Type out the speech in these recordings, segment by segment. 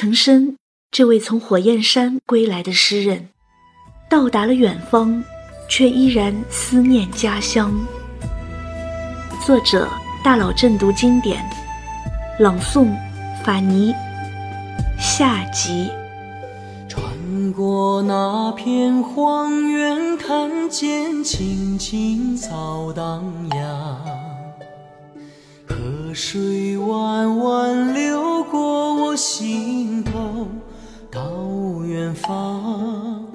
岑参，这位从火焰山归来的诗人，到达了远方，却依然思念家乡。作者：大佬正读经典，朗诵：法尼。下集。穿过那片荒原，看见青青草荡漾，河水弯弯流过我心头，到远方。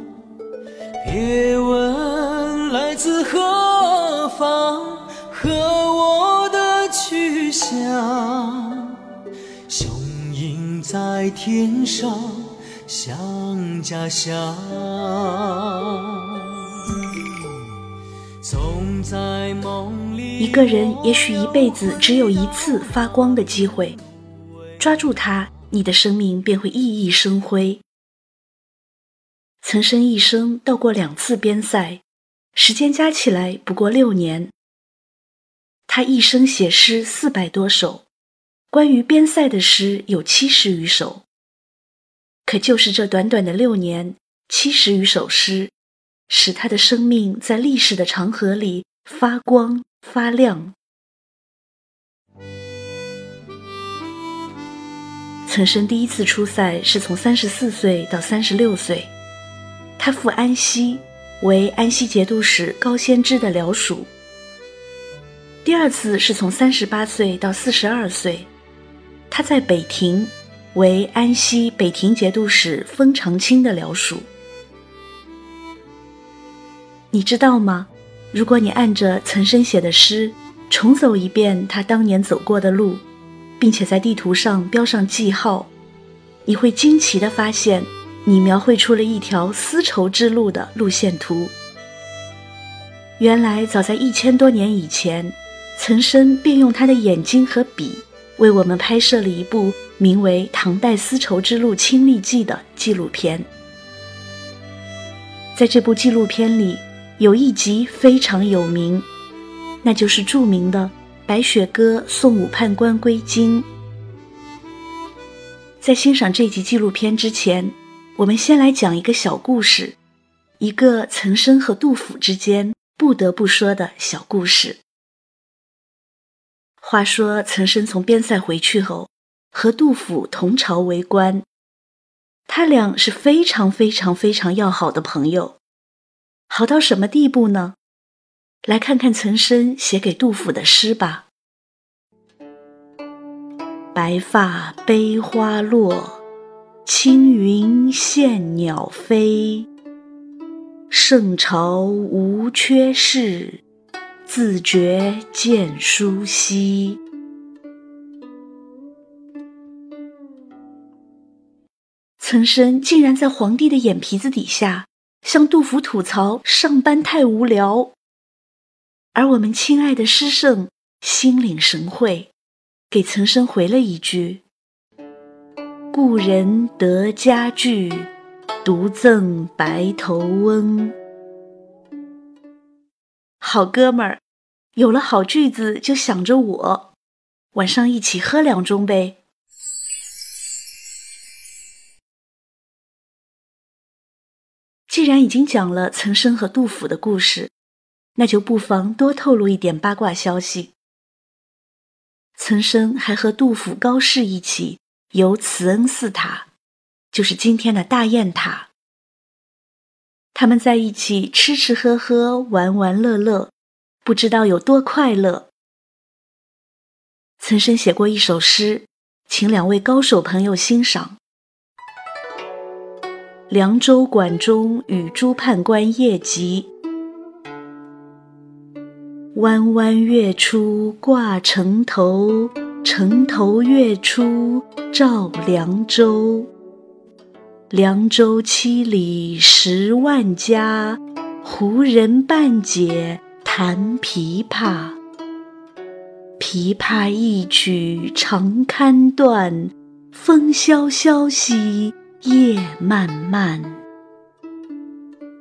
别问来自何方和我的去向，雄鹰在天上。想家乡。一个人也许一辈子只有一次发光的机会，抓住它，你的生命便会熠熠生辉。岑参一生到过两次边塞，时间加起来不过六年。他一生写诗四百多首，关于边塞的诗有七十余首。可就是这短短的六年，七十余首诗，使他的生命在历史的长河里发光发亮。岑参第一次出塞是从三十四岁到三十六岁，他赴安西，为安西节度使高仙芝的僚属。第二次是从三十八岁到四十二岁，他在北庭。为安西北庭节度使封长清的僚属，你知道吗？如果你按着岑参写的诗重走一遍他当年走过的路，并且在地图上标上记号，你会惊奇地发现，你描绘出了一条丝绸之路的路线图。原来，早在一千多年以前，岑参便用他的眼睛和笔。为我们拍摄了一部名为《唐代丝绸之路亲历记》的纪录片。在这部纪录片里，有一集非常有名，那就是著名的《白雪歌送武判官归京》。在欣赏这集纪录片之前，我们先来讲一个小故事，一个岑参和杜甫之间不得不说的小故事。话说，岑参从边塞回去后，和杜甫同朝为官，他俩是非常非常非常要好的朋友，好到什么地步呢？来看看岑参写给杜甫的诗吧：“白发悲花落，青云羡鸟飞。圣朝无缺事。”自觉见书稀。岑参竟然在皇帝的眼皮子底下向杜甫吐槽上班太无聊，而我们亲爱的诗圣心领神会，给岑参回了一句：“故人得佳句，独赠白头翁。”好哥们儿。有了好句子，就想着我，晚上一起喝两盅呗。既然已经讲了岑参和杜甫的故事，那就不妨多透露一点八卦消息。岑参还和杜甫、高适一起游慈恩寺塔，就是今天的大雁塔。他们在一起吃吃喝喝，玩玩乐乐。不知道有多快乐。岑参写过一首诗，请两位高手朋友欣赏：《凉州馆中与诸判官夜集》。弯弯月出挂城头，城头月出照凉州。凉州七里十万家，胡人半解。弹琵琶，琵琶一曲长堪断，风萧萧兮夜漫漫。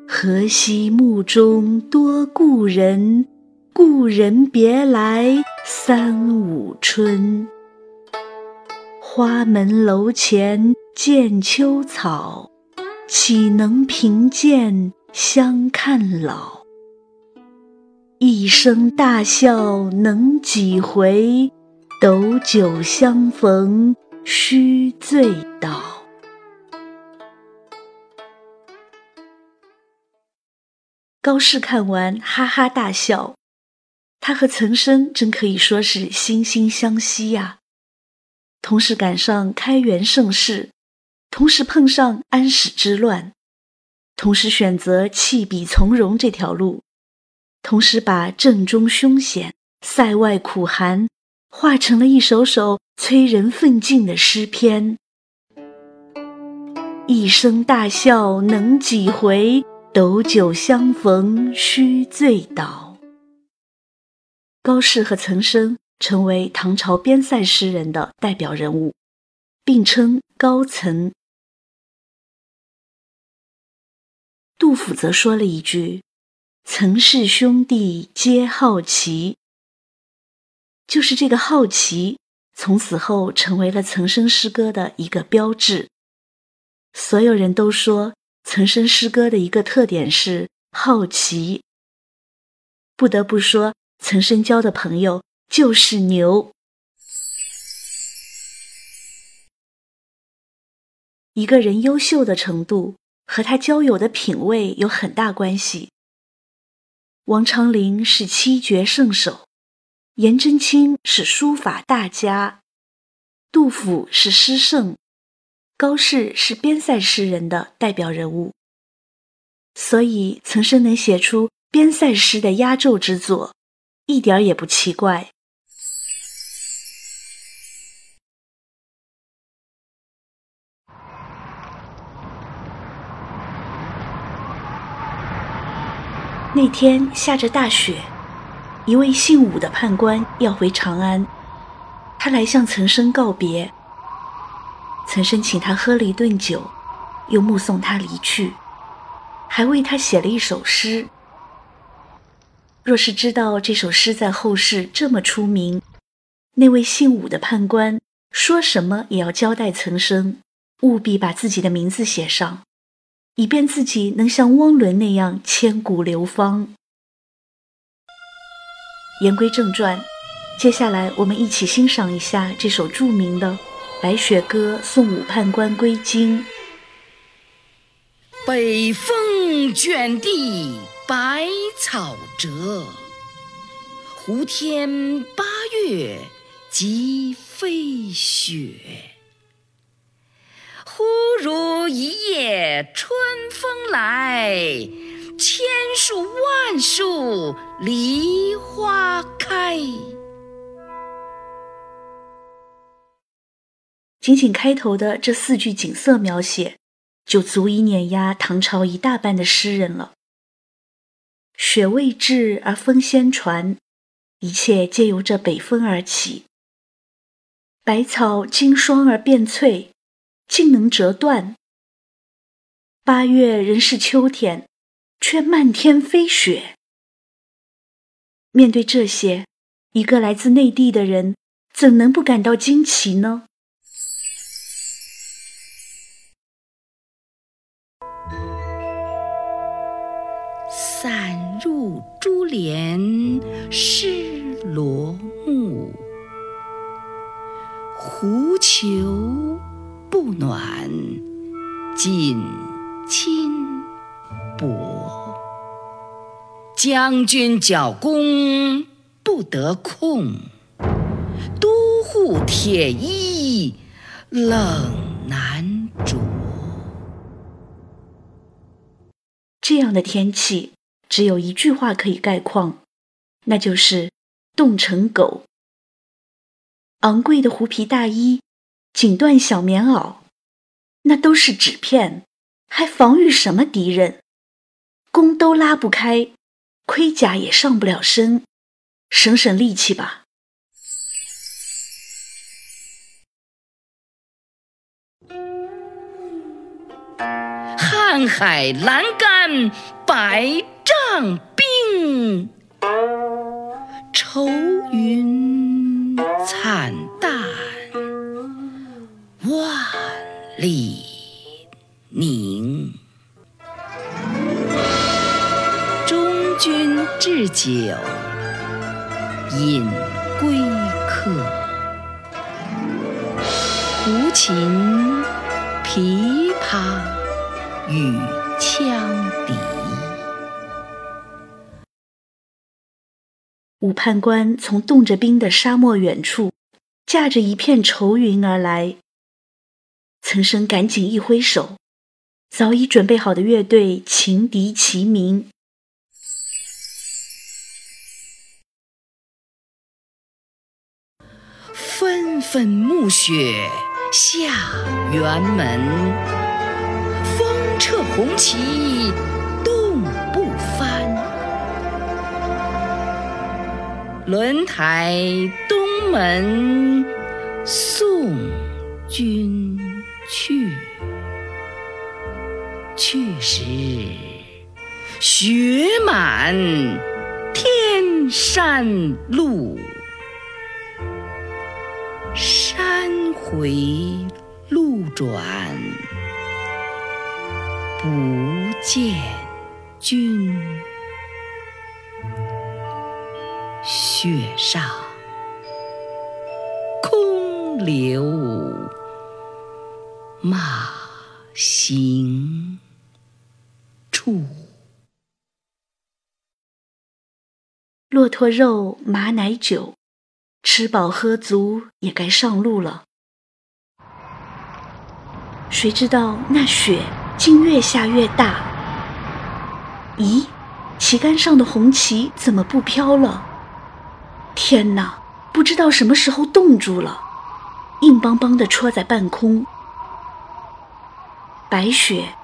何夕暮中多故人，故人别来三五春。花门楼前见秋草，岂能凭剑相看老？一声大笑能几回？斗酒相逢须醉倒。高适看完哈哈大笑，他和岑参真可以说是惺惺相惜呀。同时赶上开元盛世，同时碰上安史之乱，同时选择弃笔从戎这条路，同时把阵中凶险、塞外苦寒。化成了一首首催人奋进的诗篇。一声大笑能几回？斗酒相逢须醉倒。高适和岑参成为唐朝边塞诗人的代表人物，并称高岑。杜甫则说了一句：“岑氏兄弟皆好奇。”就是这个好奇，从此后成为了岑参诗歌的一个标志。所有人都说岑参诗歌的一个特点是好奇。不得不说，岑参交的朋友就是牛。一个人优秀的程度和他交友的品味有很大关系。王昌龄是七绝圣手。颜真卿是书法大家，杜甫是诗圣，高适是边塞诗人的代表人物，所以岑参能写出边塞诗的压轴之作，一点也不奇怪。那天下着大雪。一位姓武的判官要回长安，他来向岑参告别。岑参请他喝了一顿酒，又目送他离去，还为他写了一首诗。若是知道这首诗在后世这么出名，那位姓武的判官说什么也要交代岑参，务必把自己的名字写上，以便自己能像汪伦那样千古流芳。言归正传，接下来我们一起欣赏一下这首著名的《白雪歌送武判官归京》。北风卷地白草折，胡天八月即飞雪。忽如一夜春风来。千树万树梨花开。仅仅开头的这四句景色描写，就足以碾压唐朝一大半的诗人了。雪未至而风先传，一切皆由这北风而起。百草经霜而变翠，竟能折断。八月仍是秋天。却漫天飞雪。面对这些，一个来自内地的人怎能不感到惊奇呢？散入珠帘湿罗幕，狐裘不暖锦衾。薄，将军角弓不得控，都护铁衣冷难着。这样的天气，只有一句话可以概况，那就是冻成狗。昂贵的狐皮大衣，锦缎小棉袄，那都是纸片，还防御什么敌人？弓都拉不开，盔甲也上不了身，省省力气吧。瀚海阑干白丈冰，愁云惨淡万里凝。中军置酒，饮归客。胡琴、琵琶与羌笛。武判官从冻着冰的沙漠远处，驾着一片愁云而来。岑参赶紧一挥手，早已准备好的乐队琴笛齐鸣，纷纷暮雪下辕门，风掣红旗轮台东门送君去，去时雪满天山路，山回路转不见君。雪上空留马行处。骆驼肉，马奶酒，吃饱喝足，也该上路了。谁知道那雪竟越下越大？咦，旗杆上的红旗怎么不飘了？天哪，不知道什么时候冻住了，硬邦邦的戳在半空。白雪，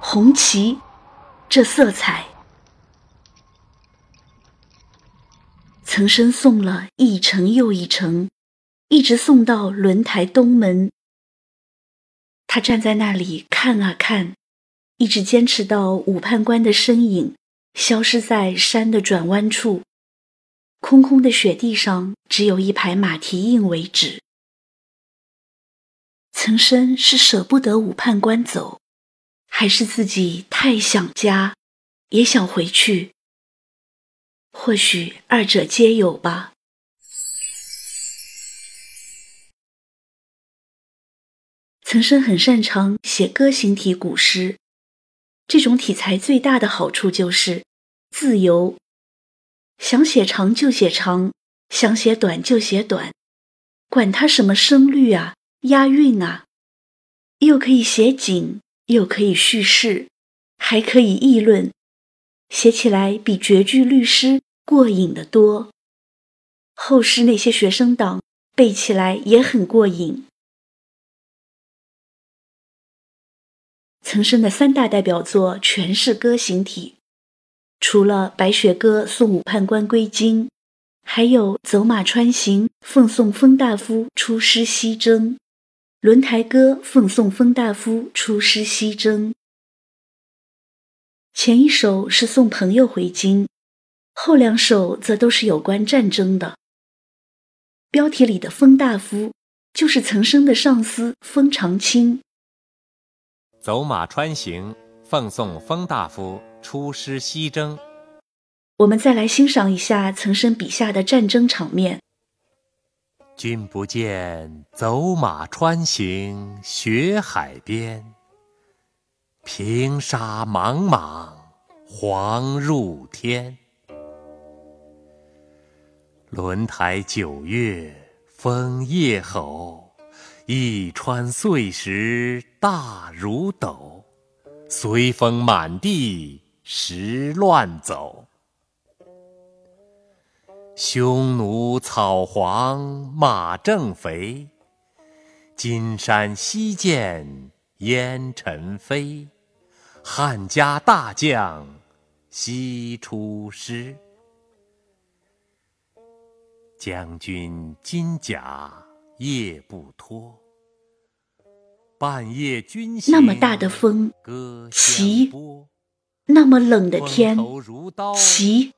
红旗，这色彩。曾生送了一程又一程，一直送到轮台东门。他站在那里看啊看，一直坚持到武判官的身影消失在山的转弯处。空空的雪地上，只有一排马蹄印为止。岑参是舍不得武判官走，还是自己太想家，也想回去？或许二者皆有吧。岑参很擅长写歌行体古诗，这种题材最大的好处就是自由。想写长就写长，想写短就写短，管它什么声律啊、押韵啊，又可以写景，又可以叙事，还可以议论，写起来比绝句律诗过瘾的多。后世那些学生党背起来也很过瘾。岑参的三大代表作全是歌行体。除了《白雪歌》送武判官归京，还有《走马川行》奉送封大夫出师西征，《轮台歌》奉送封大夫出师西征。前一首是送朋友回京，后两首则都是有关战争的。标题里的封大夫就是岑参的上司封长清，《走马川行》奉送封大夫。出师西征，我们再来欣赏一下岑参笔下的战争场面。君不见，走马穿行雪海边。平沙莽莽，黄入天。轮台九月风夜吼，一川碎石大如斗，随风满地。时乱走，匈奴草黄马正肥，金山西见烟尘飞。汉家大将西出师，将军金甲夜不脱。半夜军行那么大的风，齐。那么冷的天，齐；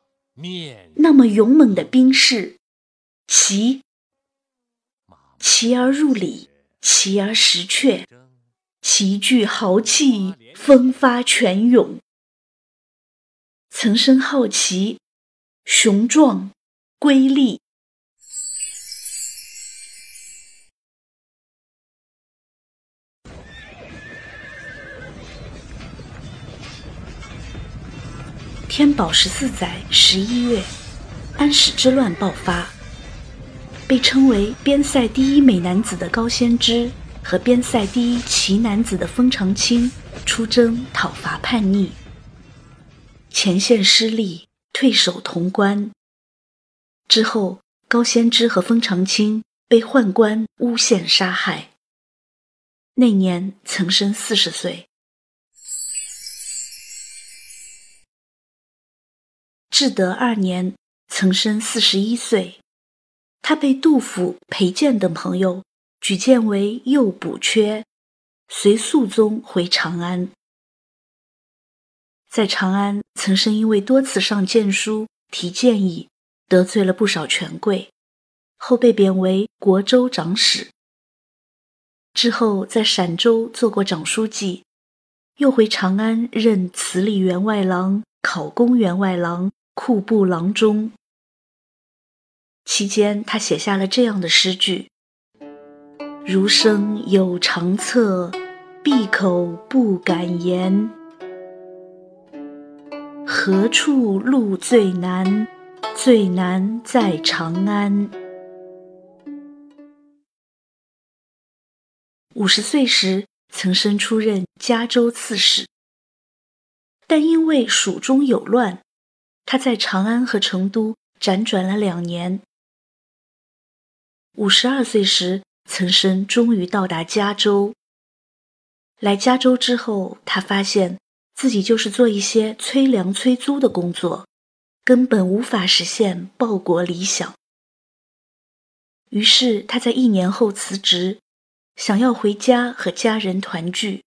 那么勇猛的兵士，齐。齐而入里，齐而识阙，齐聚豪气，风发泉涌。岑参好奇，雄壮，瑰丽。天宝十四载十一月，安史之乱爆发。被称为边塞第一美男子的高仙芝和边塞第一奇男子的封长清出征讨伐叛逆，前线失利，退守潼关。之后，高仙芝和封长清被宦官诬陷杀害。那年，岑参四十岁。至德二年，岑参四十一岁。他被杜甫、裴健等朋友举荐为右补阙，随肃宗回长安。在长安，岑参因为多次上谏书、提建议，得罪了不少权贵，后被贬为国州长史。之后在陕州做过长书记，又回长安任慈利员外郎、考功员外郎、库部郎中。期间，他写下了这样的诗句：“儒生有长策，闭口不敢言。何处路最难？最难在长安。”五十岁时，岑参出任嘉州刺史，但因为蜀中有乱，他在长安和成都辗转了两年。五十二岁时，岑参终于到达加州。来加州之后，他发现自己就是做一些催粮催租的工作，根本无法实现报国理想。于是他在一年后辞职，想要回家和家人团聚。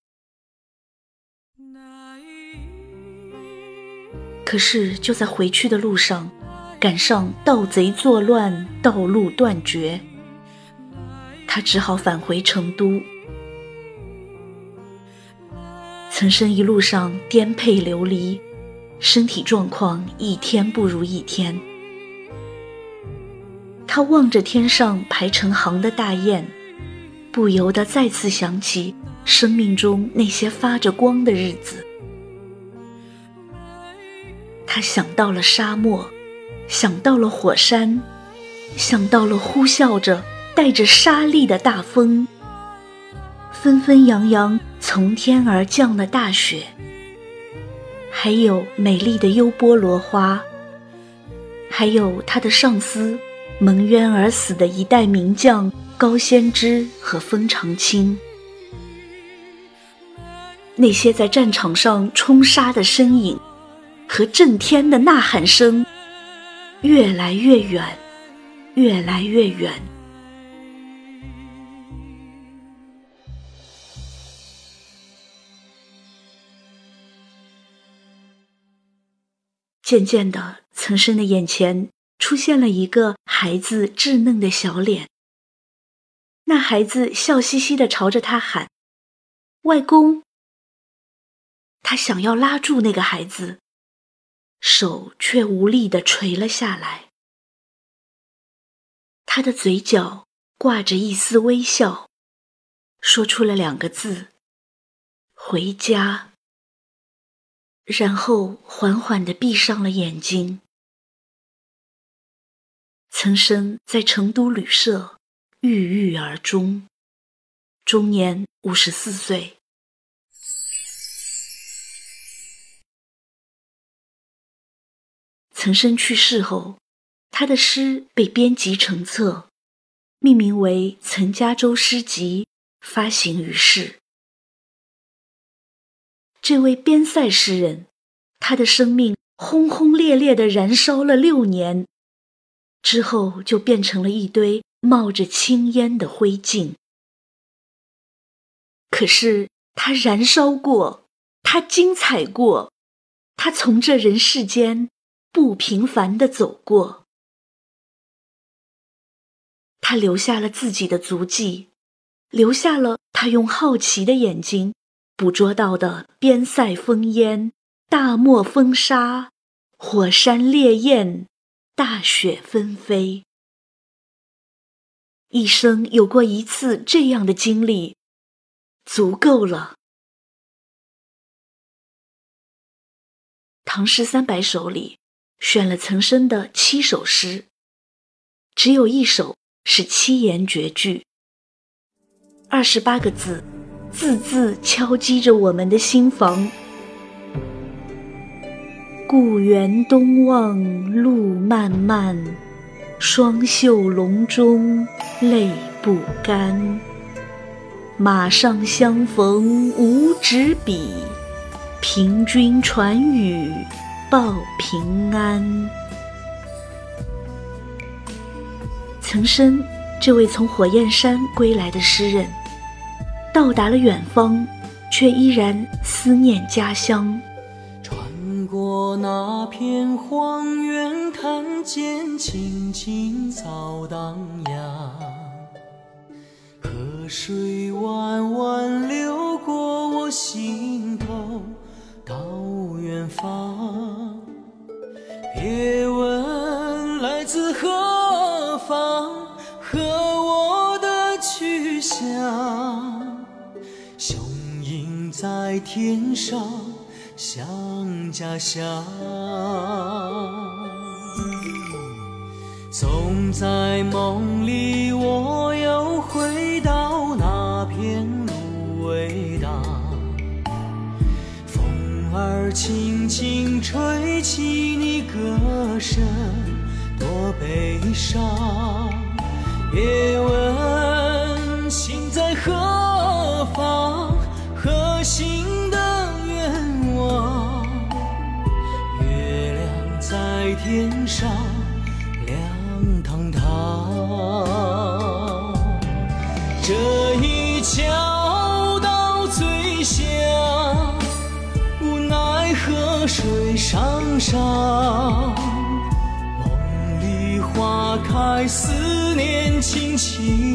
可是就在回去的路上，赶上盗贼作乱，道路断绝。他只好返回成都。岑参一路上颠沛流离，身体状况一天不如一天。他望着天上排成行的大雁，不由得再次想起生命中那些发着光的日子。他想到了沙漠，想到了火山，想到了呼啸着。带着沙粒的大风，纷纷扬扬从天而降的大雪，还有美丽的优波罗花，还有他的上司蒙冤而死的一代名将高仙芝和封长清，那些在战场上冲杀的身影和震天的呐喊声，越来越远，越来越远。渐渐的，岑参的眼前出现了一个孩子稚嫩的小脸。那孩子笑嘻嘻的朝着他喊：“外公。”他想要拉住那个孩子，手却无力的垂了下来。他的嘴角挂着一丝微笑，说出了两个字：“回家。”然后缓缓地闭上了眼睛。岑参在成都旅社郁郁而终，终年五十四岁。岑参去世后，他的诗被编辑成册，命名为《岑家洲诗集》，发行于世。这位边塞诗人，他的生命轰轰烈烈地燃烧了六年，之后就变成了一堆冒着青烟的灰烬。可是他燃烧过，他精彩过，他从这人世间不平凡地走过，他留下了自己的足迹，留下了。他用好奇的眼睛捕捉到的边塞烽烟、大漠风沙、火山烈焰、大雪纷飞。一生有过一次这样的经历，足够了。《唐诗三百首》里选了岑参的七首诗，只有一首是七言绝句，二十八个字，字字敲击着我们的心房。故园东望路漫漫，双袖龙钟泪不干。马上相逢无纸笔。凭君传语报平安。岑参，这位从火焰山归来的诗人，到达了远方，却依然思念家乡。穿过那片荒原，看见青青草荡漾，河水弯弯流过我心头。到远方，别问来自何方，和我的去向。雄鹰在天上，想家乡。总在梦里，我又回到轻轻吹起你歌声，多悲伤。别问情。